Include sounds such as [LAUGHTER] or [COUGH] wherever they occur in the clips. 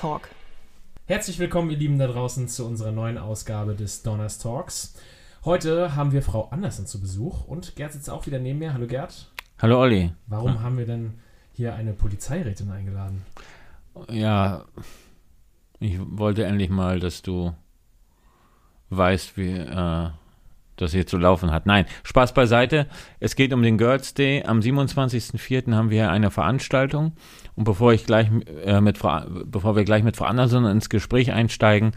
Talk. Herzlich willkommen, ihr Lieben da draußen, zu unserer neuen Ausgabe des Donners Talks. Heute haben wir Frau Andersen zu Besuch und Gerd sitzt auch wieder neben mir. Hallo Gerd. Hallo Olli. Warum ja. haben wir denn hier eine Polizeirätin eingeladen? Ja, ich wollte endlich mal, dass du weißt, wie äh, das hier zu laufen hat. Nein, Spaß beiseite. Es geht um den Girls Day. Am 27.04. haben wir eine Veranstaltung. Und bevor ich gleich äh, mit Frau, bevor wir gleich mit Frau Anderson ins Gespräch einsteigen,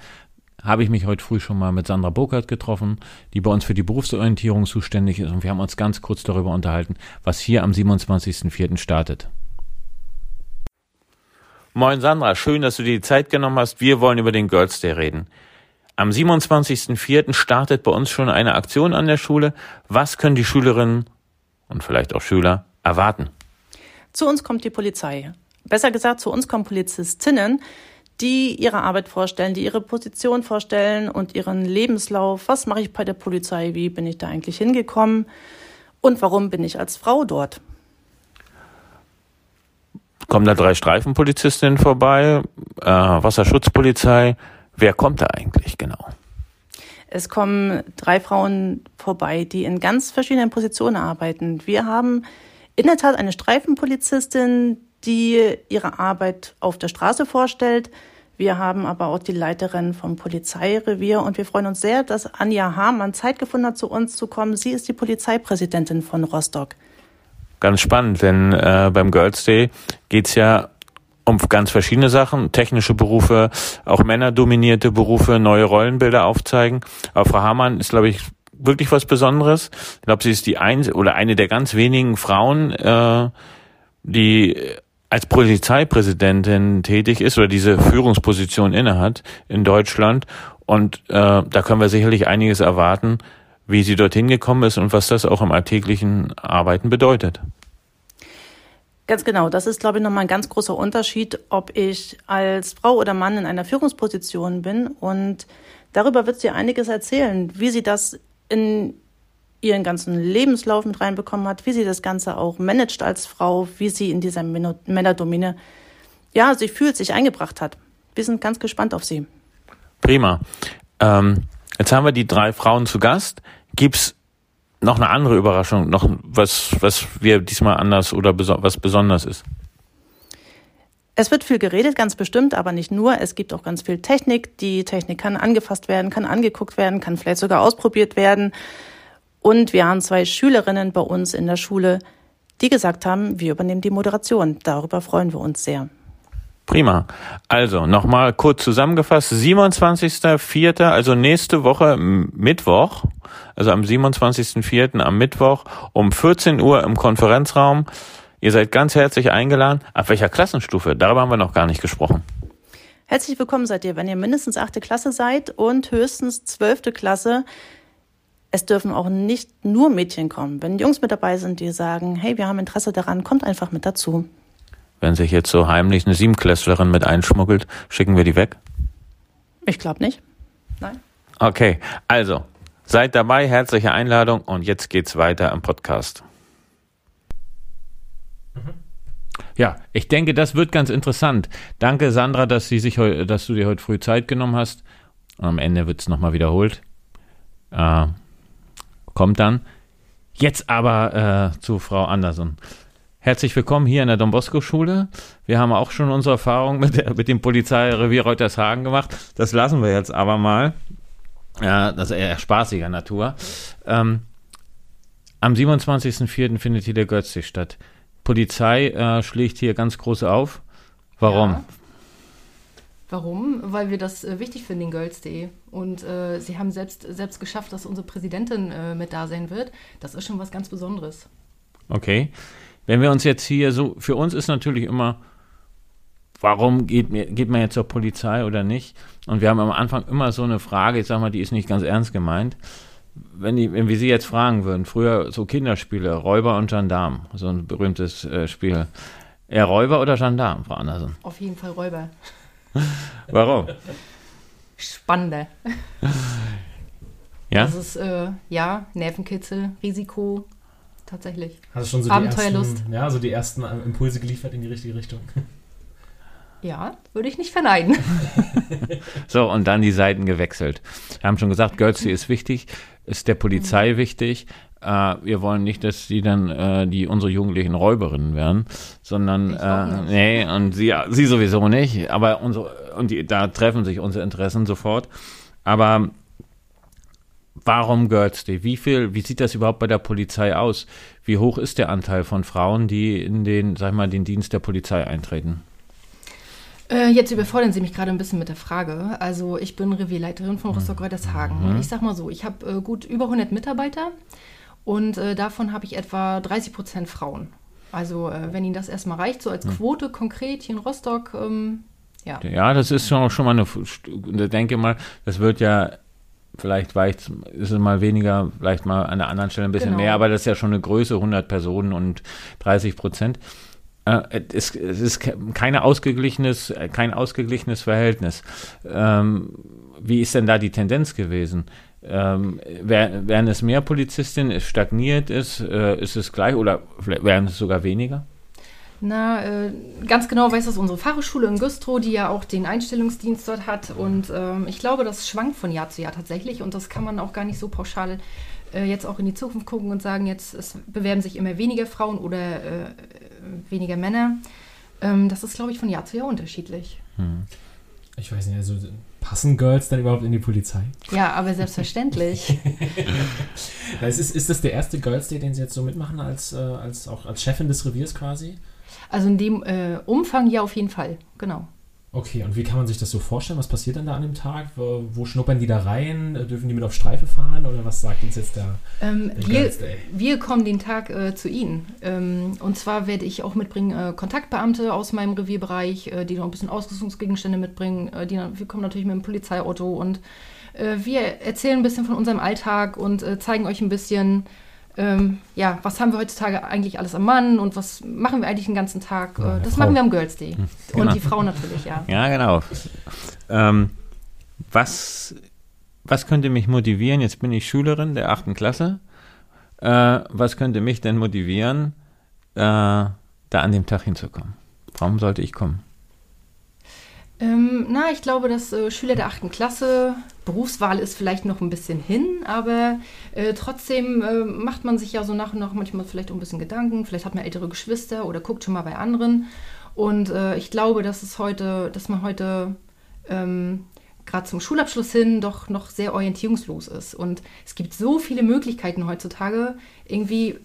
habe ich mich heute früh schon mal mit Sandra Burkhardt getroffen, die bei uns für die Berufsorientierung zuständig ist. Und wir haben uns ganz kurz darüber unterhalten, was hier am 27.04. startet. Moin Sandra, schön, dass du dir die Zeit genommen hast. Wir wollen über den Girls Day reden. Am 27.04. startet bei uns schon eine Aktion an der Schule. Was können die Schülerinnen und vielleicht auch Schüler erwarten? Zu uns kommt die Polizei. Besser gesagt, zu uns kommen Polizistinnen, die ihre Arbeit vorstellen, die ihre Position vorstellen und ihren Lebenslauf. Was mache ich bei der Polizei? Wie bin ich da eigentlich hingekommen? Und warum bin ich als Frau dort? Kommen da drei Streifenpolizistinnen vorbei, äh, Wasserschutzpolizei, Wer kommt da eigentlich genau? Es kommen drei Frauen vorbei, die in ganz verschiedenen Positionen arbeiten. Wir haben in der Tat eine Streifenpolizistin, die ihre Arbeit auf der Straße vorstellt. Wir haben aber auch die Leiterin vom Polizeirevier und wir freuen uns sehr, dass Anja Hamann Zeit gefunden hat, zu uns zu kommen. Sie ist die Polizeipräsidentin von Rostock. Ganz spannend, denn äh, beim Girls Day geht's ja um ganz verschiedene Sachen, technische Berufe, auch männerdominierte Berufe, neue Rollenbilder aufzeigen. Aber Frau Hamann ist, glaube ich, wirklich was Besonderes. Ich glaube, sie ist die ein oder eine der ganz wenigen Frauen, äh, die als Polizeipräsidentin tätig ist oder diese Führungsposition innehat in Deutschland. Und äh, da können wir sicherlich einiges erwarten, wie sie dorthin gekommen ist und was das auch im alltäglichen Arbeiten bedeutet. Ganz genau. Das ist, glaube ich, nochmal ein ganz großer Unterschied, ob ich als Frau oder Mann in einer Führungsposition bin. Und darüber wird sie einiges erzählen, wie sie das in ihren ganzen Lebenslauf mit reinbekommen hat, wie sie das Ganze auch managt als Frau, wie sie in dieser Männerdomine, ja, sich fühlt, sich eingebracht hat. Wir sind ganz gespannt auf sie. Prima. Ähm, jetzt haben wir die drei Frauen zu Gast. Gibt's noch eine andere Überraschung, noch was, was wir diesmal anders oder beso was besonders ist? Es wird viel geredet, ganz bestimmt, aber nicht nur. Es gibt auch ganz viel Technik. Die Technik kann angefasst werden, kann angeguckt werden, kann vielleicht sogar ausprobiert werden. Und wir haben zwei Schülerinnen bei uns in der Schule, die gesagt haben, wir übernehmen die Moderation. Darüber freuen wir uns sehr. Prima. Also nochmal kurz zusammengefasst. 27.04., also nächste Woche Mittwoch, also am 27.04. am Mittwoch um 14 Uhr im Konferenzraum. Ihr seid ganz herzlich eingeladen. Ab welcher Klassenstufe? Darüber haben wir noch gar nicht gesprochen. Herzlich willkommen seid ihr, wenn ihr mindestens achte Klasse seid und höchstens zwölfte Klasse. Es dürfen auch nicht nur Mädchen kommen. Wenn Jungs mit dabei sind, die sagen, hey, wir haben Interesse daran, kommt einfach mit dazu. Wenn sich jetzt so heimlich eine Siebenklässlerin mit einschmuggelt, schicken wir die weg? Ich glaube nicht. Nein. Okay, also seid dabei, herzliche Einladung und jetzt geht's weiter im Podcast. Mhm. Ja, ich denke, das wird ganz interessant. Danke, Sandra, dass, sie sich dass du dir heute früh Zeit genommen hast. Und am Ende wird es nochmal wiederholt. Äh, kommt dann. Jetzt aber äh, zu Frau Anderson. Herzlich willkommen hier in der Don Bosco Schule. Wir haben auch schon unsere Erfahrung mit, der, mit dem Polizeirevier Reutershagen gemacht. Das lassen wir jetzt aber mal. Ja, das ist eher spaßiger Natur. Ähm, am 27.04. findet hier der Götze statt. Polizei äh, schlägt hier ganz groß auf. Warum? Ja. Warum? Weil wir das äh, wichtig finden, den Girls.de. Und äh, sie haben selbst, selbst geschafft, dass unsere Präsidentin äh, mit da sein wird. Das ist schon was ganz Besonderes. Okay. Wenn wir uns jetzt hier so, für uns ist natürlich immer, warum geht, mir, geht man jetzt zur Polizei oder nicht? Und wir haben am Anfang immer so eine Frage, ich sag mal, die ist nicht ganz ernst gemeint. Wenn, die, wenn wir Sie jetzt fragen würden, früher so Kinderspiele, Räuber und Gendarm, so ein berühmtes äh, Spiel. Eher Räuber oder Gendarm, Frau Andersen? Auf jeden Fall Räuber. [LAUGHS] Warum? Spannender. ja? Das ist, äh, ja, Nervenkitzel, Risiko, tatsächlich. Hast du schon so Abenteuerlust. Die ersten, ja, so die ersten Impulse geliefert in die richtige Richtung. [LAUGHS] Ja, würde ich nicht verneinen. [LAUGHS] so, und dann die Seiten gewechselt. Wir haben schon gesagt, Girls ist wichtig, ist der Polizei mhm. wichtig. Äh, wir wollen nicht, dass sie dann äh, die unsere jugendlichen Räuberinnen werden, sondern äh, nee, und sie, sie sowieso nicht. Aber unsere, und die, da treffen sich unsere Interessen sofort. Aber warum Girls? Wie viel, wie sieht das überhaupt bei der Polizei aus? Wie hoch ist der Anteil von Frauen, die in den, sag mal, den Dienst der Polizei eintreten? Äh, jetzt überfordern Sie mich gerade ein bisschen mit der Frage. Also ich bin Revierleiterin von Rostock-Reutershagen. Mhm. Ich sag mal so, ich habe äh, gut über 100 Mitarbeiter und äh, davon habe ich etwa 30 Prozent Frauen. Also äh, wenn Ihnen das erstmal reicht, so als Quote konkret hier in Rostock, ähm, ja. Ja, das ist schon, schon mal eine, ich denke mal, das wird ja vielleicht weicht, ist es mal weniger, vielleicht mal an der anderen Stelle ein bisschen genau. mehr, aber das ist ja schon eine Größe, 100 Personen und 30 Prozent. Äh, es, es, ist keine ausgeglichenes, kein ausgeglichenes Verhältnis. Ähm, wie ist denn da die Tendenz gewesen? Ähm, werden es mehr Polizistinnen, es stagniert ist, äh, ist es gleich oder werden es sogar weniger? Na, äh, ganz genau weiß das unsere Fachhochschule in Güstrow, die ja auch den Einstellungsdienst dort hat. Und ähm, ich glaube, das schwankt von Jahr zu Jahr tatsächlich. Und das kann man auch gar nicht so pauschal äh, jetzt auch in die Zukunft gucken und sagen, jetzt es bewerben sich immer weniger Frauen oder äh, weniger Männer. Ähm, das ist, glaube ich, von Jahr zu Jahr unterschiedlich. Hm. Ich weiß nicht, also passen Girls dann überhaupt in die Polizei? Ja, aber selbstverständlich. [LAUGHS] ist, ist das der erste Girls Day, den Sie jetzt so mitmachen, als, äh, als auch als Chefin des Reviers quasi? Also in dem äh, Umfang ja auf jeden Fall, genau. Okay, und wie kann man sich das so vorstellen? Was passiert dann da an dem Tag? Wo, wo schnuppern die da rein? Äh, dürfen die mit auf Streife fahren? Oder was sagt uns jetzt der, ähm, wir, wir, kommen den Tag äh, zu Ihnen. Ähm, und zwar werde ich auch mitbringen äh, Kontaktbeamte aus meinem Revierbereich, äh, die noch ein bisschen Ausrüstungsgegenstände mitbringen. Äh, die, wir kommen natürlich mit dem Polizeiauto und äh, wir erzählen ein bisschen von unserem Alltag und zeigen euch ein bisschen ähm, ja, was haben wir heutzutage eigentlich alles am Mann und was machen wir eigentlich den ganzen Tag? Ja, das Frau. machen wir am Girls Day. Genau. Und die Frau natürlich, ja. Ja, genau. Ähm, was, was könnte mich motivieren? Jetzt bin ich Schülerin der achten Klasse. Äh, was könnte mich denn motivieren, äh, da an dem Tag hinzukommen? Warum sollte ich kommen? Ähm, na, ich glaube, dass äh, Schüler der 8. Klasse, Berufswahl ist vielleicht noch ein bisschen hin, aber äh, trotzdem äh, macht man sich ja so nach und nach manchmal vielleicht auch ein bisschen Gedanken. Vielleicht hat man ältere Geschwister oder guckt schon mal bei anderen. Und äh, ich glaube, dass es heute, dass man heute ähm, gerade zum Schulabschluss hin doch noch sehr orientierungslos ist. Und es gibt so viele Möglichkeiten heutzutage, irgendwie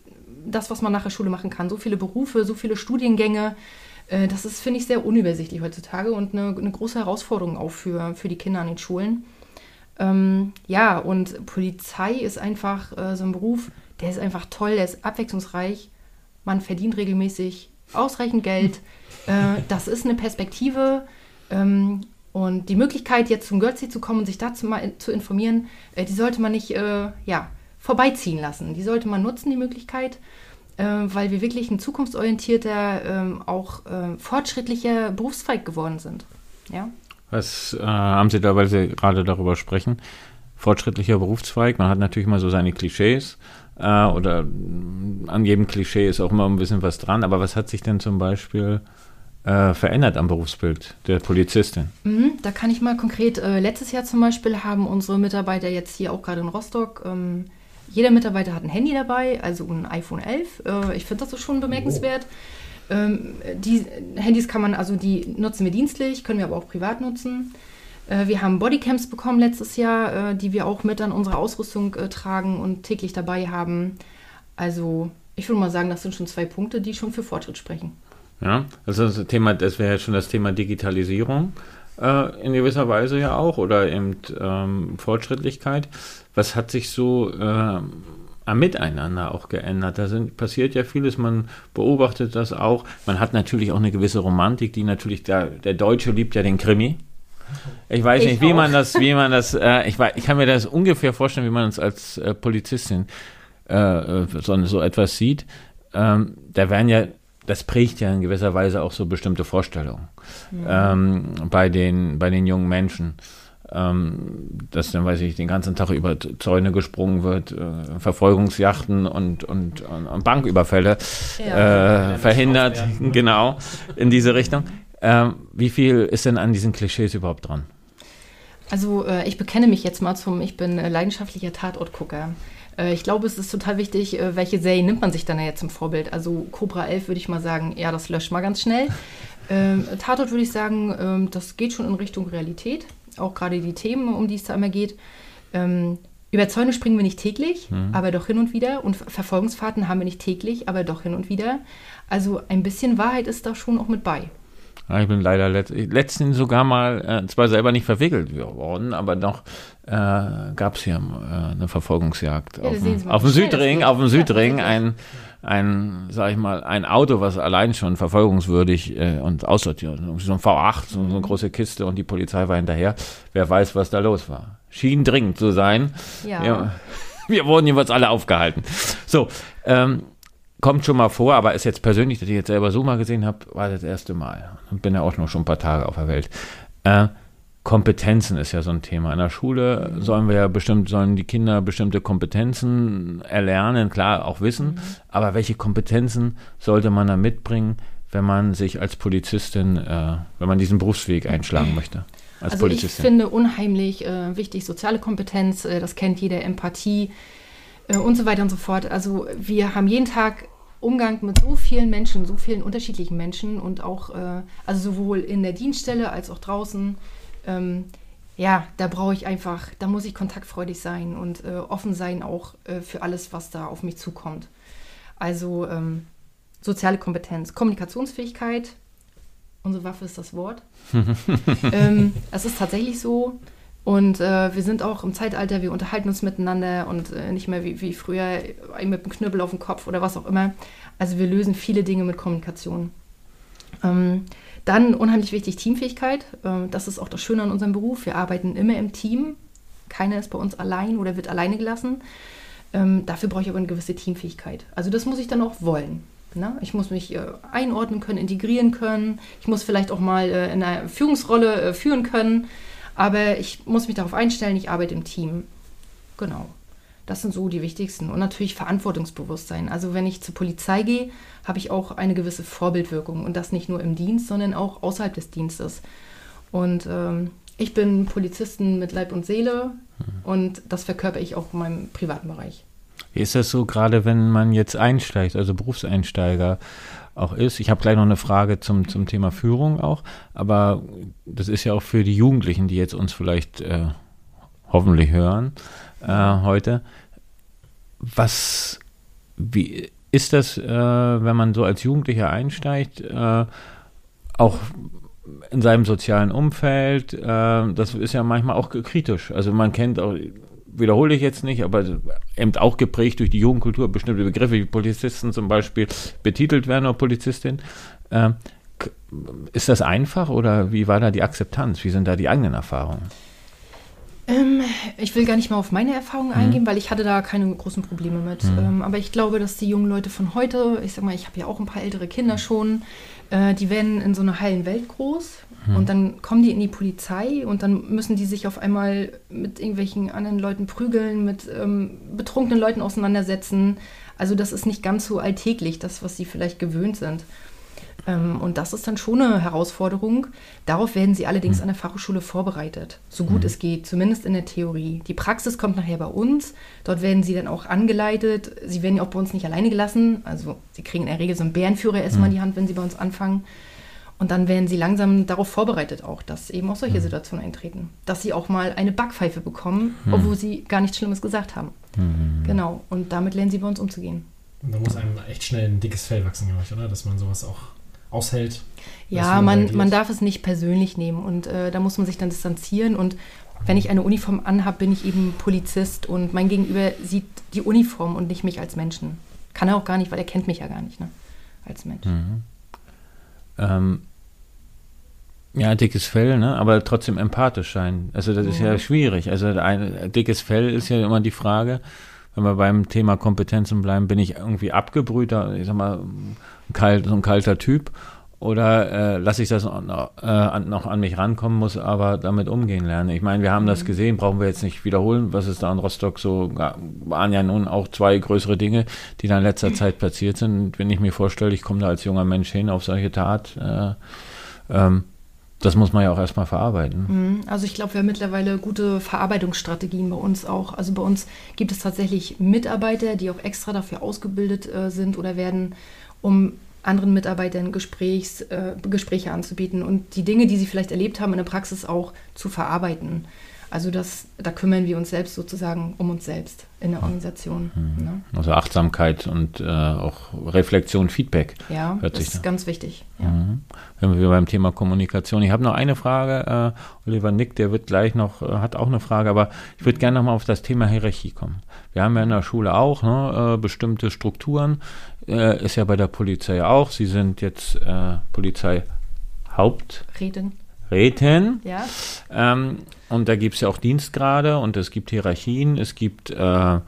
das, was man nach der Schule machen kann. So viele Berufe, so viele Studiengänge. Äh, das ist, finde ich, sehr unübersichtlich heutzutage und eine, eine, große Herausforderung auch für, für die Kinder an den Schulen. Ähm, ja, und Polizei ist einfach äh, so ein Beruf, der ist einfach toll, der ist abwechslungsreich. Man verdient regelmäßig ausreichend Geld. [LAUGHS] Äh, das ist eine Perspektive. Ähm, und die Möglichkeit, jetzt zum Götzi zu kommen und sich dazu mal zu informieren, äh, die sollte man nicht äh, ja, vorbeiziehen lassen. Die sollte man nutzen, die Möglichkeit weil wir wirklich ein zukunftsorientierter, ähm, auch äh, fortschrittlicher Berufszweig geworden sind. Ja? Was äh, haben Sie da, weil Sie gerade darüber sprechen? Fortschrittlicher Berufszweig, man hat natürlich immer so seine Klischees äh, oder an jedem Klischee ist auch immer ein bisschen was dran, aber was hat sich denn zum Beispiel äh, verändert am Berufsbild der Polizistin? Mhm, da kann ich mal konkret, äh, letztes Jahr zum Beispiel haben unsere Mitarbeiter jetzt hier auch gerade in Rostock ähm, jeder Mitarbeiter hat ein Handy dabei, also ein iPhone 11. Äh, ich finde das schon bemerkenswert. Oh. Ähm, die Handys kann man, also die nutzen wir dienstlich, können wir aber auch privat nutzen. Äh, wir haben Bodycams bekommen letztes Jahr, äh, die wir auch mit an unserer Ausrüstung tragen und täglich dabei haben. Also ich würde mal sagen, das sind schon zwei Punkte, die schon für Fortschritt sprechen. Ja, also das Thema, das wäre schon das Thema Digitalisierung äh, in gewisser Weise ja auch oder eben ähm, Fortschrittlichkeit. Was hat sich so äh, am Miteinander auch geändert? Da sind, passiert ja vieles, man beobachtet das auch. Man hat natürlich auch eine gewisse Romantik, die natürlich, der, der Deutsche liebt ja den Krimi. Ich weiß ich nicht, wie auch. man das, wie man das, äh, ich, ich kann mir das ungefähr vorstellen, wie man es als äh, Polizistin äh, so, so etwas sieht. Ähm, da werden ja das prägt ja in gewisser Weise auch so bestimmte Vorstellungen mhm. ähm, bei, den, bei den jungen Menschen. Ähm, dass dann, weiß ich, den ganzen Tag über Zäune gesprungen wird, äh, Verfolgungsjachten und, und, und, und Banküberfälle ja, äh, verhindert, genau, in diese Richtung. Ähm, wie viel ist denn an diesen Klischees überhaupt dran? Also äh, ich bekenne mich jetzt mal zum, ich bin äh, leidenschaftlicher Tatortgucker. Äh, ich glaube, es ist total wichtig, äh, welche Serie nimmt man sich dann jetzt zum Vorbild. Also Cobra 11 würde ich mal sagen, ja, das löscht mal ganz schnell. [LAUGHS] Ähm, Tatort würde ich sagen, ähm, das geht schon in Richtung Realität. Auch gerade die Themen, um die es da immer geht. Ähm, über Zäune springen wir nicht täglich, mhm. aber doch hin und wieder. Und Verfolgungsfahrten haben wir nicht täglich, aber doch hin und wieder. Also ein bisschen Wahrheit ist da schon auch mit bei. Ja, ich bin leider let letztens sogar mal, äh, zwar selber nicht verwickelt worden, aber doch äh, gab es hier äh, eine Verfolgungsjagd ja, auf, dem, auf dem Südring, auf dem Südring ein, ein, sag ich mal, ein Auto, was allein schon verfolgungswürdig äh, und aussortiert, so ein V8, so, so eine große Kiste und die Polizei war hinterher. Wer weiß, was da los war. Schien dringend zu sein. Ja. ja wir wurden jeweils alle aufgehalten. So, ähm, kommt schon mal vor, aber ist jetzt persönlich, dass ich jetzt selber so mal gesehen habe, war das erste Mal. Und bin ja auch noch schon ein paar Tage auf der Welt. Äh, Kompetenzen ist ja so ein Thema. In der Schule sollen wir ja bestimmt, sollen die Kinder bestimmte Kompetenzen erlernen, klar, auch wissen. Mhm. Aber welche Kompetenzen sollte man da mitbringen, wenn man sich als Polizistin, äh, wenn man diesen Berufsweg einschlagen möchte? Als also Polizistin? ich finde unheimlich äh, wichtig soziale Kompetenz, äh, das kennt jeder, Empathie, und so weiter und so fort. Also wir haben jeden Tag Umgang mit so vielen Menschen, so vielen unterschiedlichen Menschen und auch, äh, also sowohl in der Dienststelle als auch draußen. Ähm, ja, da brauche ich einfach, da muss ich kontaktfreudig sein und äh, offen sein auch äh, für alles, was da auf mich zukommt. Also ähm, soziale Kompetenz, Kommunikationsfähigkeit, unsere Waffe ist das Wort. [LAUGHS] ähm, es ist tatsächlich so, und äh, wir sind auch im Zeitalter, wir unterhalten uns miteinander und äh, nicht mehr wie, wie früher mit einem Knüppel auf dem Kopf oder was auch immer. Also wir lösen viele Dinge mit Kommunikation. Ähm, dann unheimlich wichtig Teamfähigkeit. Ähm, das ist auch das Schöne an unserem Beruf. Wir arbeiten immer im Team. Keiner ist bei uns allein oder wird alleine gelassen. Ähm, dafür brauche ich aber eine gewisse Teamfähigkeit. Also das muss ich dann auch wollen. Ne? Ich muss mich äh, einordnen können, integrieren können. Ich muss vielleicht auch mal äh, in einer Führungsrolle äh, führen können. Aber ich muss mich darauf einstellen, ich arbeite im Team. Genau. Das sind so die wichtigsten. Und natürlich Verantwortungsbewusstsein. Also wenn ich zur Polizei gehe, habe ich auch eine gewisse Vorbildwirkung. Und das nicht nur im Dienst, sondern auch außerhalb des Dienstes. Und ähm, ich bin Polizistin mit Leib und Seele. Mhm. Und das verkörper ich auch in meinem privaten Bereich. Wie ist das so, gerade wenn man jetzt einsteigt, also Berufseinsteiger? auch ist. Ich habe gleich noch eine Frage zum, zum Thema Führung auch, aber das ist ja auch für die Jugendlichen, die jetzt uns vielleicht äh, hoffentlich hören äh, heute. Was, wie ist das, äh, wenn man so als Jugendlicher einsteigt, äh, auch in seinem sozialen Umfeld, äh, das ist ja manchmal auch kritisch. Also man kennt auch wiederhole ich jetzt nicht, aber eben auch geprägt durch die Jugendkultur, bestimmte Begriffe wie Polizisten zum Beispiel betitelt werden oder Polizistin. Äh, ist das einfach oder wie war da die Akzeptanz? Wie sind da die eigenen Erfahrungen? Ähm, ich will gar nicht mal auf meine Erfahrungen mhm. eingehen, weil ich hatte da keine großen Probleme mit. Mhm. Ähm, aber ich glaube, dass die jungen Leute von heute, ich sag mal, ich habe ja auch ein paar ältere Kinder schon, äh, die werden in so einer heilen Welt groß hm. Und dann kommen die in die Polizei und dann müssen die sich auf einmal mit irgendwelchen anderen Leuten prügeln, mit ähm, betrunkenen Leuten auseinandersetzen. Also das ist nicht ganz so alltäglich, das, was sie vielleicht gewöhnt sind. Ähm, und das ist dann schon eine Herausforderung. Darauf werden sie allerdings hm. an der Fachhochschule vorbereitet, so gut hm. es geht, zumindest in der Theorie. Die Praxis kommt nachher bei uns. Dort werden sie dann auch angeleitet. Sie werden ja auch bei uns nicht alleine gelassen. Also sie kriegen in der Regel so einen Bärenführer erstmal in die Hand, wenn sie bei uns anfangen. Und dann werden sie langsam darauf vorbereitet auch, dass eben auch solche mhm. Situationen eintreten. Dass sie auch mal eine Backpfeife bekommen, mhm. obwohl sie gar nichts Schlimmes gesagt haben. Mhm. Genau. Und damit lernen sie bei uns umzugehen. Und da muss einem echt schnell ein dickes Fell wachsen, glaube ich, oder? Dass man sowas auch aushält. Ja, man, man darf es nicht persönlich nehmen und äh, da muss man sich dann distanzieren. Und wenn ich eine Uniform anhabe, bin ich eben Polizist und mein Gegenüber sieht die Uniform und nicht mich als Menschen. Kann er auch gar nicht, weil er kennt mich ja gar nicht ne? als Mensch. Mhm. Ähm, ja, dickes Fell, ne? aber trotzdem empathisch sein. Also das ist ja schwierig. Also ein dickes Fell ist ja immer die Frage, wenn wir beim Thema Kompetenzen bleiben, bin ich irgendwie abgebrühter, ich sag mal, kalt, so ein kalter Typ oder äh, lasse ich das noch, äh, noch an mich rankommen, muss aber damit umgehen lernen. Ich meine, wir haben das mhm. gesehen, brauchen wir jetzt nicht wiederholen, was es da in Rostock so, waren ja nun auch zwei größere Dinge, die da in letzter Zeit passiert sind. Wenn ich mir vorstelle, ich komme da als junger Mensch hin auf solche Tat, äh, ähm, das muss man ja auch erstmal verarbeiten. Mhm. Also ich glaube, wir haben mittlerweile gute Verarbeitungsstrategien bei uns auch. Also bei uns gibt es tatsächlich Mitarbeiter, die auch extra dafür ausgebildet äh, sind oder werden, um anderen Mitarbeitern Gesprächs, äh, Gespräche anzubieten und die Dinge, die sie vielleicht erlebt haben in der Praxis auch zu verarbeiten. Also das, da kümmern wir uns selbst sozusagen um uns selbst in der Organisation. Mhm. Ne? Also Achtsamkeit und äh, auch Reflexion, Feedback. Ja, das ist da. ganz wichtig. Ja. Mhm. Wenn wir beim Thema Kommunikation. Ich habe noch eine Frage. Äh, Oliver Nick, der wird gleich noch, äh, hat auch eine Frage, aber ich würde gerne noch mal auf das Thema Hierarchie kommen. Wir haben ja in der Schule auch ne, äh, bestimmte Strukturen. Äh, ist ja bei der Polizei auch. Sie sind jetzt äh, Polizeihaupträtin. Reden. Ja. Ähm, und da gibt es ja auch Dienstgrade und es gibt Hierarchien, es gibt äh,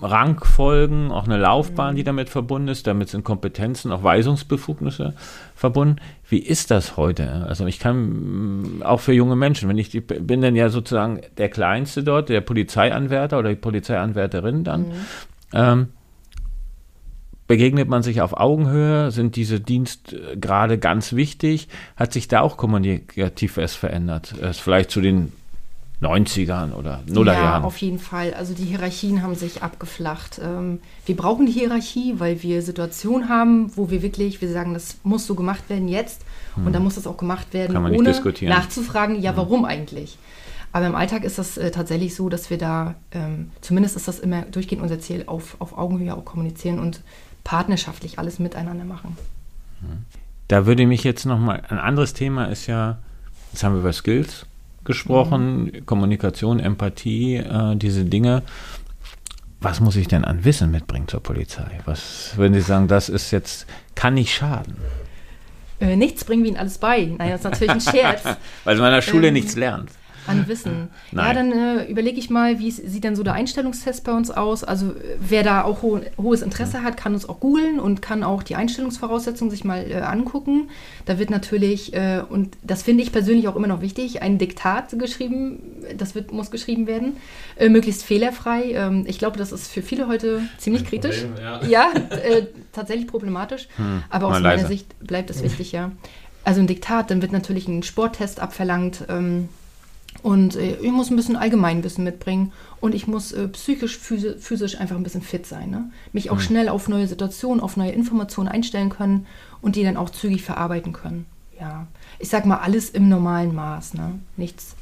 Rangfolgen, auch eine Laufbahn, die damit verbunden ist. Damit sind Kompetenzen, auch Weisungsbefugnisse verbunden. Wie ist das heute? Also ich kann auch für junge Menschen, wenn ich die, bin dann ja sozusagen der Kleinste dort, der Polizeianwärter oder die Polizeianwärterin dann. Mhm. Ähm, begegnet man sich auf Augenhöhe? Sind diese Dienstgrade ganz wichtig? Hat sich da auch kommunikativ was verändert? Ist vielleicht zu den 90ern oder Nullerjahren? Ja, auf jeden Fall. Also die Hierarchien haben sich abgeflacht. Ähm, wir brauchen die Hierarchie, weil wir Situationen haben, wo wir wirklich, wir sagen, das muss so gemacht werden jetzt hm. und dann muss das auch gemacht werden, ohne nachzufragen, ja, hm. warum eigentlich? Aber im Alltag ist das äh, tatsächlich so, dass wir da, ähm, zumindest ist das immer durchgehend unser Ziel, auf, auf Augenhöhe auch kommunizieren und partnerschaftlich alles miteinander machen. Da würde mich jetzt nochmal, ein anderes Thema ist ja, jetzt haben wir über Skills gesprochen, mhm. Kommunikation, Empathie, äh, diese Dinge. Was muss ich denn an Wissen mitbringen zur Polizei? Was würden Sie sagen, das ist jetzt, kann nicht schaden? Äh, nichts bringen wir Ihnen alles bei. Naja, das ist natürlich ein [LAUGHS] Scherz. Weil man in der Schule ähm, nichts lernt an Wissen. Nein. Ja, dann äh, überlege ich mal, wie sieht denn so der Einstellungstest bei uns aus? Also wer da auch ho hohes Interesse hat, kann uns auch googeln und kann auch die Einstellungsvoraussetzungen sich mal äh, angucken. Da wird natürlich, äh, und das finde ich persönlich auch immer noch wichtig, ein Diktat geschrieben, das wird, muss geschrieben werden, äh, möglichst fehlerfrei. Ähm, ich glaube, das ist für viele heute ziemlich ein kritisch. Problem, ja, ja äh, tatsächlich problematisch. Hm, aber aus meiner Sicht bleibt es wichtig, ja. Also ein Diktat, dann wird natürlich ein Sporttest abverlangt. Ähm, und äh, ich muss ein bisschen Allgemeinwissen mitbringen und ich muss äh, psychisch, physisch einfach ein bisschen fit sein. Ne? Mich auch mhm. schnell auf neue Situationen, auf neue Informationen einstellen können und die dann auch zügig verarbeiten können. Ja, ich sag mal, alles im normalen Maß. Ne? Nichts.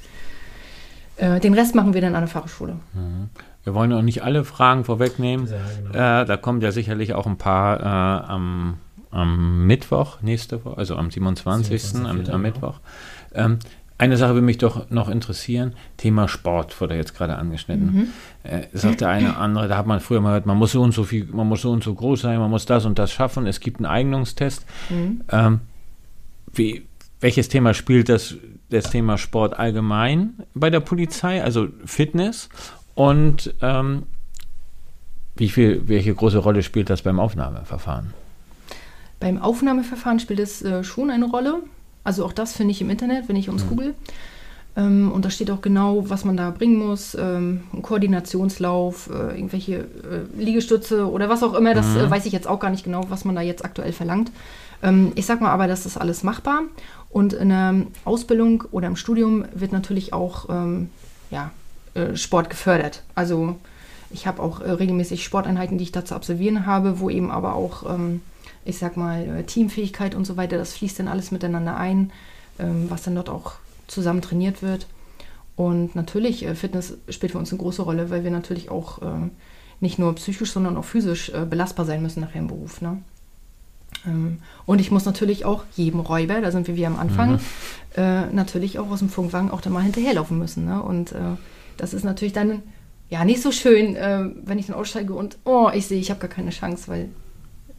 Äh, den Rest machen wir dann an der Fachhochschule. Mhm. Wir wollen auch nicht alle Fragen vorwegnehmen. Ja, genau. Äh, da kommt ja sicherlich auch ein paar äh, am, am, Mittwoch, nächste Woche, also am 27. 27 am, am Mittwoch. Ähm, eine Sache würde mich doch noch interessieren, Thema Sport wurde jetzt gerade angeschnitten. Mhm. Äh, sagt der eine oder andere, da hat man früher mal gehört, man muss so und so viel, man muss so und so groß sein, man muss das und das schaffen, es gibt einen Eignungstest. Mhm. Ähm, wie, welches Thema spielt das, das Thema Sport allgemein bei der Polizei, also Fitness? Und ähm, wie viel, welche große Rolle spielt das beim Aufnahmeverfahren? Beim Aufnahmeverfahren spielt es äh, schon eine Rolle. Also auch das finde ich im Internet, wenn ich uns mhm. google. Ähm, und da steht auch genau, was man da bringen muss. Ähm, ein Koordinationslauf, äh, irgendwelche äh, Liegestütze oder was auch immer. Das mhm. äh, weiß ich jetzt auch gar nicht genau, was man da jetzt aktuell verlangt. Ähm, ich sage mal aber, das ist alles machbar. Und in der Ausbildung oder im Studium wird natürlich auch ähm, ja, äh, Sport gefördert. Also ich habe auch äh, regelmäßig Sporteinheiten, die ich da zu absolvieren habe, wo eben aber auch ähm, ich sag mal, äh, Teamfähigkeit und so weiter, das fließt dann alles miteinander ein, ähm, was dann dort auch zusammen trainiert wird. Und natürlich, äh, Fitness spielt für uns eine große Rolle, weil wir natürlich auch äh, nicht nur psychisch, sondern auch physisch belastbar sein müssen nachher im Beruf. Ne? Ähm, und ich muss natürlich auch jedem Räuber, da sind wir wie am Anfang, mhm. natürlich auch aus dem Funkwagen auch da mal hinterherlaufen müssen. Ne? Und das ist natürlich dann ja nicht so schön, wenn ich dann aussteige und oh, ich sehe, ich habe gar keine Chance, weil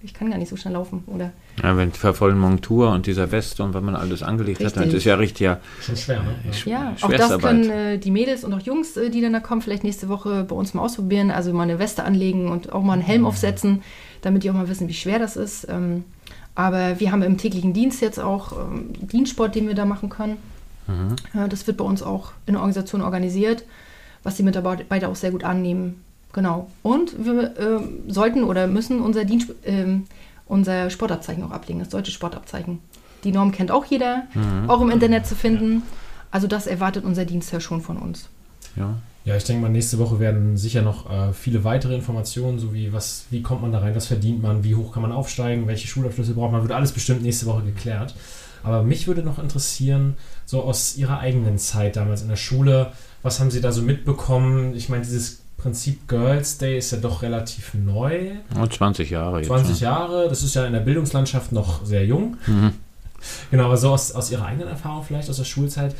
ich kann gar nicht so schnell laufen, oder? Ja, wenn die vollen Montur und dieser Weste und wenn man alles angelegt richtig. hat, dann ist ja richtig ja. Schon schwer, ne? Äh, ja, auch das können äh, die Mädels und auch Jungs, äh, die dann da kommen, vielleicht nächste Woche bei uns mal ausprobieren. Also mal eine Weste anlegen und auch mal einen Helm mhm. aufsetzen, damit die auch mal wissen, wie schwer das ist. Ähm, aber wir haben im täglichen Dienst jetzt auch ähm, Dienstsport, den wir da machen können. Mhm. Äh, das wird bei uns auch in der Organisation organisiert, was die Mitarbeiter auch sehr gut annehmen. Genau. Und wir äh, sollten oder müssen unser, Dienst, äh, unser Sportabzeichen auch ablegen, das deutsche Sportabzeichen. Die Norm kennt auch jeder, Mhm. auch im Internet zu finden. Also das erwartet unser Dienst ja schon von uns. Ja. Ja, ich denke mal, nächste Woche werden sicher noch äh, viele weitere Informationen, so wie was, wie kommt man da rein, was verdient man, wie hoch kann man aufsteigen, welche Schulabschlüsse braucht man, wird alles bestimmt nächste Woche geklärt. Aber mich würde noch interessieren, so aus Ihrer eigenen Zeit damals in der Schule, was haben Sie da so mitbekommen? Ich meine, dieses Prinzip Girls Day ist ja doch relativ neu. Und 20 Jahre jetzt. 20 schon. Jahre, das ist ja in der Bildungslandschaft noch sehr jung. Mhm. Genau, aber so aus, aus Ihrer eigenen Erfahrung vielleicht, aus der Schulzeit,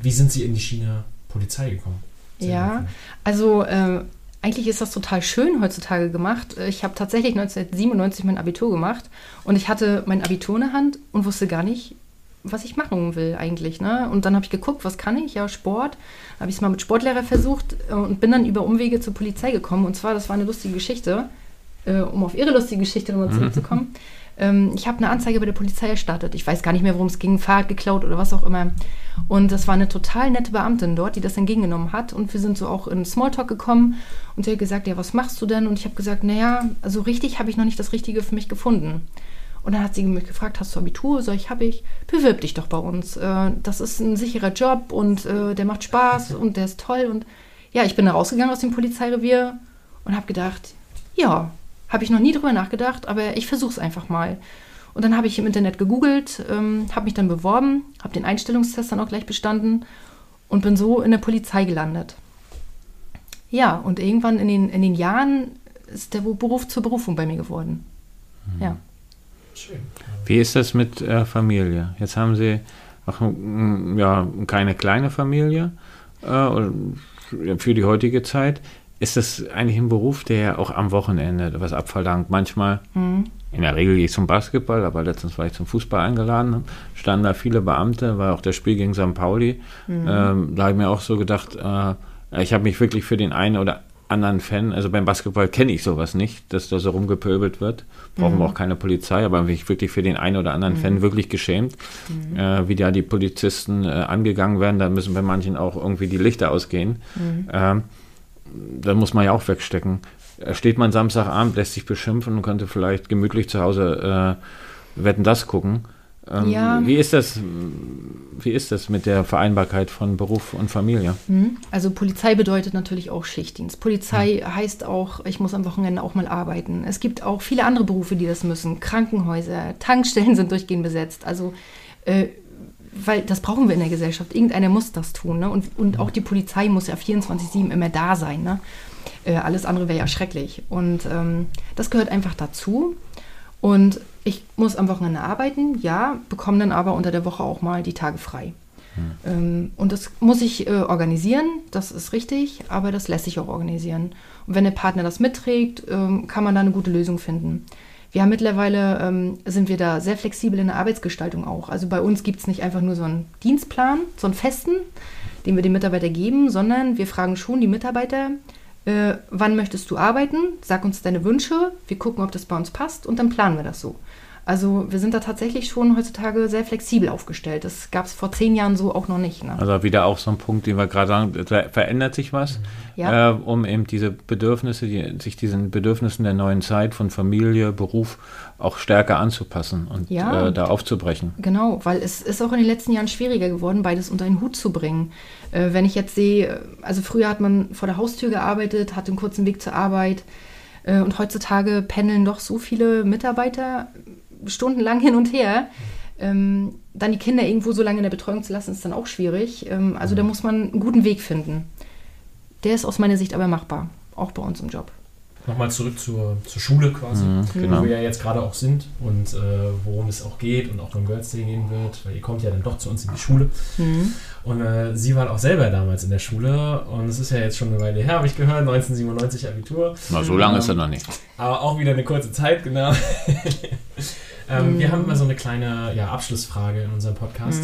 wie sind Sie in die Schiene Polizei gekommen? Sehr Ja, gerne. also äh, eigentlich ist das total schön heutzutage gemacht. Ich habe tatsächlich 1997 mein Abitur gemacht und ich hatte mein Abitur in der Hand und wusste gar nicht, was ich machen will eigentlich. Ne? Und dann habe ich geguckt, was kann ich? Ja, Sport. Habe ich es mal mit Sportlehrer versucht äh, und bin dann über Umwege zur Polizei gekommen. Und zwar, das war eine lustige Geschichte, äh, um auf Ihre lustige Geschichte nochmal zurückzukommen. Ähm, ich habe eine Anzeige bei der Polizei erstattet. Ich weiß gar nicht mehr, worum es ging, Fahrrad geklaut oder was auch immer. Und das war eine total nette Beamtin dort, die das entgegengenommen hat. Und wir sind so auch in Smalltalk gekommen. Und sie hat gesagt, ja, was machst du denn? Und ich habe gesagt, naja, also richtig habe ich noch nicht das Richtige für mich gefunden. Und dann hat sie mich gefragt, hast du Abitur? Sag ich, habe ich. Bewirb dich doch bei uns. Äh, das ist ein sicherer Job und äh, der macht Spaß und der ist toll. Und ja, ich bin da rausgegangen aus dem Polizeirevier und habe gedacht, ja, habe ich noch nie drüber nachgedacht, aber ich versuche es einfach mal. Und dann habe ich im Internet gegoogelt, ähm, habe mich dann beworben, habe den Einstellungstest dann auch gleich bestanden und bin so in der Polizei gelandet. Ja, und irgendwann in den, in den Jahren ist der Beruf zur Berufung bei mir geworden. Ja. Schön. Wie ist das mit äh, Familie? Jetzt haben Sie auch ja, keine kleine Familie äh, für die heutige Zeit. Ist das eigentlich ein Beruf, der ja auch am Wochenende was abverlangt? Manchmal, in der Regel gehe ich zum Basketball, aber letztens war ich zum Fußball eingeladen, standen da viele Beamte, war auch das Spiel gegen St. Pauli. Ähm, da habe ich mir auch so gedacht, äh, ich habe mich wirklich für den einen oder anderen Fan, also beim Basketball kenne ich sowas nicht, dass da so rumgepöbelt wird. Brauchen wir auch keine Polizei, aber mich wirklich für den einen oder anderen Fan wirklich geschämt, äh, wie da die Polizisten äh, angegangen werden. Da müssen bei manchen auch irgendwie die Lichter ausgehen. Ähm, da muss man ja auch wegstecken. Äh, Steht man Samstagabend, lässt sich beschimpfen und könnte vielleicht gemütlich zu Hause äh, Wetten das gucken. Ähm, Ja. Wie ist das? Wie ist das mit der Vereinbarkeit von Beruf und Familie? Hm? Also Polizei bedeutet natürlich auch Schichtdienst. Polizei heißt auch, ich muss am Wochenende auch mal arbeiten. Es gibt auch viele andere Berufe, die das müssen. Krankenhäuser, Tankstellen [LAUGHS] sind durchgehend besetzt. Also äh, weil das brauchen wir in der Gesellschaft. Irgendeiner muss das tun. Ne? Und, und auch die Polizei muss ja 24-7 immer da sein. Ne? Äh, alles andere wäre ja schrecklich. Und ähm, das gehört einfach dazu. Und ich muss am Wochenende arbeiten, ja, bekomme dann aber unter der Woche auch mal die Tage frei. Ähm, und das muss ich äh, organisieren, das ist richtig, aber das lässt sich auch organisieren. Und wenn der Partner das mitträgt, ähm, kann man da eine gute Lösung finden. Wir haben mittlerweile, ähm, sind wir da sehr flexibel in der Arbeitsgestaltung auch. Also bei uns gibt es nicht einfach nur so einen Dienstplan, so einen festen, den wir den Mitarbeiter geben, sondern wir fragen schon die Mitarbeiter, äh, wann möchtest du arbeiten? Sag uns deine Wünsche, wir gucken, ob das bei uns passt und dann planen wir das so. Also wir sind da tatsächlich schon heutzutage sehr flexibel aufgestellt. Das gab es vor zehn Jahren so auch noch nicht. Ne? Also wieder auch so ein Punkt, den wir gerade sagen, da verändert sich was, Ja. äh, um eben diese Bedürfnisse, die, sich diesen Bedürfnissen der neuen Zeit von Familie, Beruf auch stärker anzupassen und Ja, äh, da aufzubrechen. Genau, weil es ist auch in den letzten Jahren schwieriger geworden, beides unter einen Hut zu bringen. Äh, wenn ich jetzt sehe, also früher hat man vor der Haustür gearbeitet, hatte einen kurzen Weg zur Arbeit äh, und heutzutage pendeln doch so viele Mitarbeiter stundenlang hin und her. Ähm, dann die Kinder irgendwo so lange in der Betreuung zu lassen, ist dann auch schwierig. Ähm, also da muss man einen guten Weg finden. Der ist aus meiner Sicht aber machbar, auch bei uns im Job. Nochmal zurück zur, zur Schule quasi, genau. wo wir ja jetzt gerade auch sind und äh, worum es auch geht und auch beim Girls Day gehen wird, weil ihr kommt ja dann doch zu uns in die Schule. Und äh, sie waren auch selber damals in der Schule und es ist ja jetzt schon eine Weile her, habe ich gehört, 1997 Abitur. Na, so lange ist er noch nicht. Aber auch wieder eine kurze Zeit, genau. [LAUGHS] ähm, Wir haben immer so eine kleine ja, Abschlussfrage in unserem Podcast.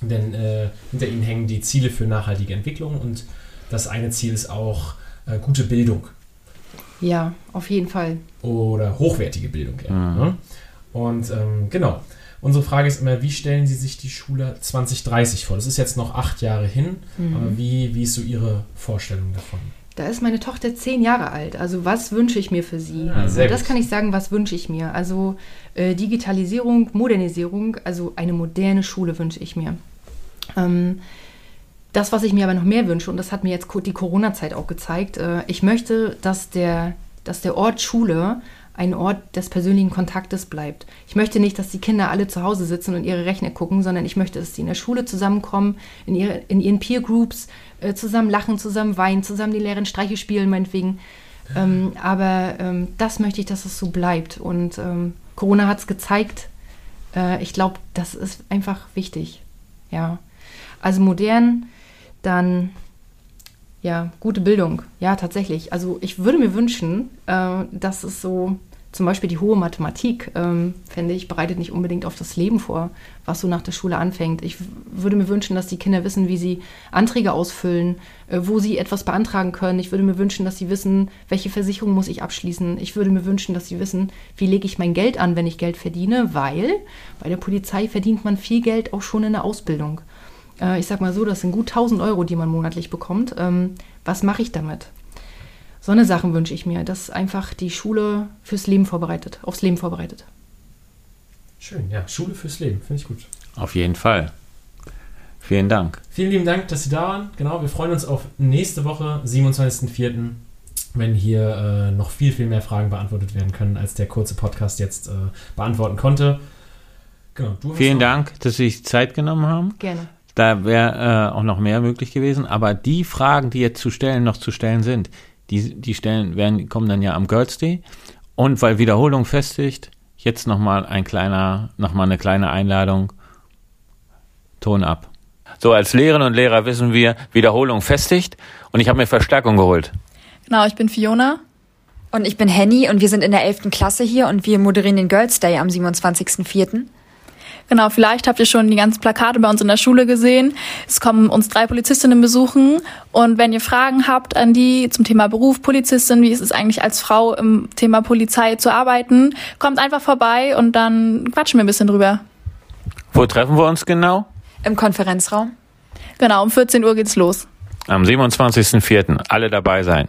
Denn äh, hinter ihnen hängen die Ziele für nachhaltige Entwicklung und das eine Ziel ist auch äh, gute Bildung Ja, auf jeden Fall. oder hochwertige Bildung. Ja, Mhm. ne? Und ähm, genau, unsere Frage ist immer, wie stellen Sie sich die Schule 2030 vor? Das ist jetzt noch acht Jahre hin, aber wie, wie ist so Ihre Vorstellung davon? Da ist meine Tochter zehn Jahre alt. Also was wünsche ich mir für sie? Ja, sehr das gut. kann ich sagen, was wünsche ich mir. Also äh, Digitalisierung, Modernisierung, also eine moderne Schule wünsche ich mir. Ähm, das, was ich mir aber noch mehr wünsche, und das hat mir jetzt die Corona-Zeit auch gezeigt, äh, ich möchte, dass der, dass der Ort Schule ein Ort des persönlichen Kontaktes bleibt. Ich möchte nicht, dass die Kinder alle zu Hause sitzen und ihre Rechner gucken, sondern ich möchte, dass sie in der Schule zusammenkommen, in, ihre, in ihren Peer Groups, äh, zusammen lachen, zusammen weinen, zusammen die leeren Streiche spielen, meinetwegen. Ähm, aber ähm, das möchte ich, dass es so bleibt. Und ähm, Corona hat es gezeigt. Äh, ich glaube, das ist einfach wichtig. Ja. Also modern, dann ja, gute Bildung. Ja, tatsächlich. Also ich würde mir wünschen, äh, dass es so, zum Beispiel die hohe Mathematik, ähm, finde ich, bereitet nicht unbedingt auf das Leben vor, was so nach der Schule anfängt. Ich würde mir wünschen, dass die Kinder wissen, wie sie Anträge ausfüllen, äh, wo sie etwas beantragen können. Ich würde mir wünschen, dass sie wissen, welche Versicherung muss ich abschließen. Ich würde mir wünschen, dass sie wissen, wie lege ich mein Geld an, wenn ich Geld verdiene, weil bei der Polizei verdient man viel Geld auch schon in der Ausbildung. Äh, ich sag mal so, das sind gut 1000 Euro, die man monatlich bekommt. Ähm, was mache ich damit? So eine Sachen wünsche ich mir, dass einfach die Schule fürs Leben vorbereitet, aufs Leben vorbereitet. Schön, ja. Schule fürs Leben, finde ich gut. Auf jeden Fall. Vielen Dank. Vielen lieben Dank, dass Sie da waren. Genau, wir freuen uns auf nächste Woche, 27.04., wenn hier äh, noch viel, viel mehr Fragen beantwortet werden können, als der kurze Podcast jetzt äh, beantworten konnte. Genau, du hast Vielen Dank, dass Sie sich Zeit genommen haben. Gerne. Da wäre äh, auch noch mehr möglich gewesen. Aber die Fragen, die jetzt zu stellen, noch zu stellen sind, die, die stellen, werden, kommen dann ja am Girls Day. Und weil Wiederholung festigt, jetzt nochmal ein kleiner, noch mal eine kleine Einladung. Ton ab. So, als Lehrerinnen und Lehrer wissen wir, Wiederholung festigt. Und ich habe mir Verstärkung geholt. Genau, ich bin Fiona. Und ich bin Henny und wir sind in der 11. Klasse hier und wir moderieren den Girls Day am 27.04. Genau, vielleicht habt ihr schon die ganzen Plakate bei uns in der Schule gesehen. Es kommen uns drei Polizistinnen besuchen. Und wenn ihr Fragen habt an die zum Thema Beruf Polizistin, wie ist es eigentlich als Frau im Thema Polizei zu arbeiten, kommt einfach vorbei und dann quatschen wir ein bisschen drüber. Wo treffen wir uns genau? Im Konferenzraum. Genau, um 14 Uhr geht's los. Am 27.04. Alle dabei sein.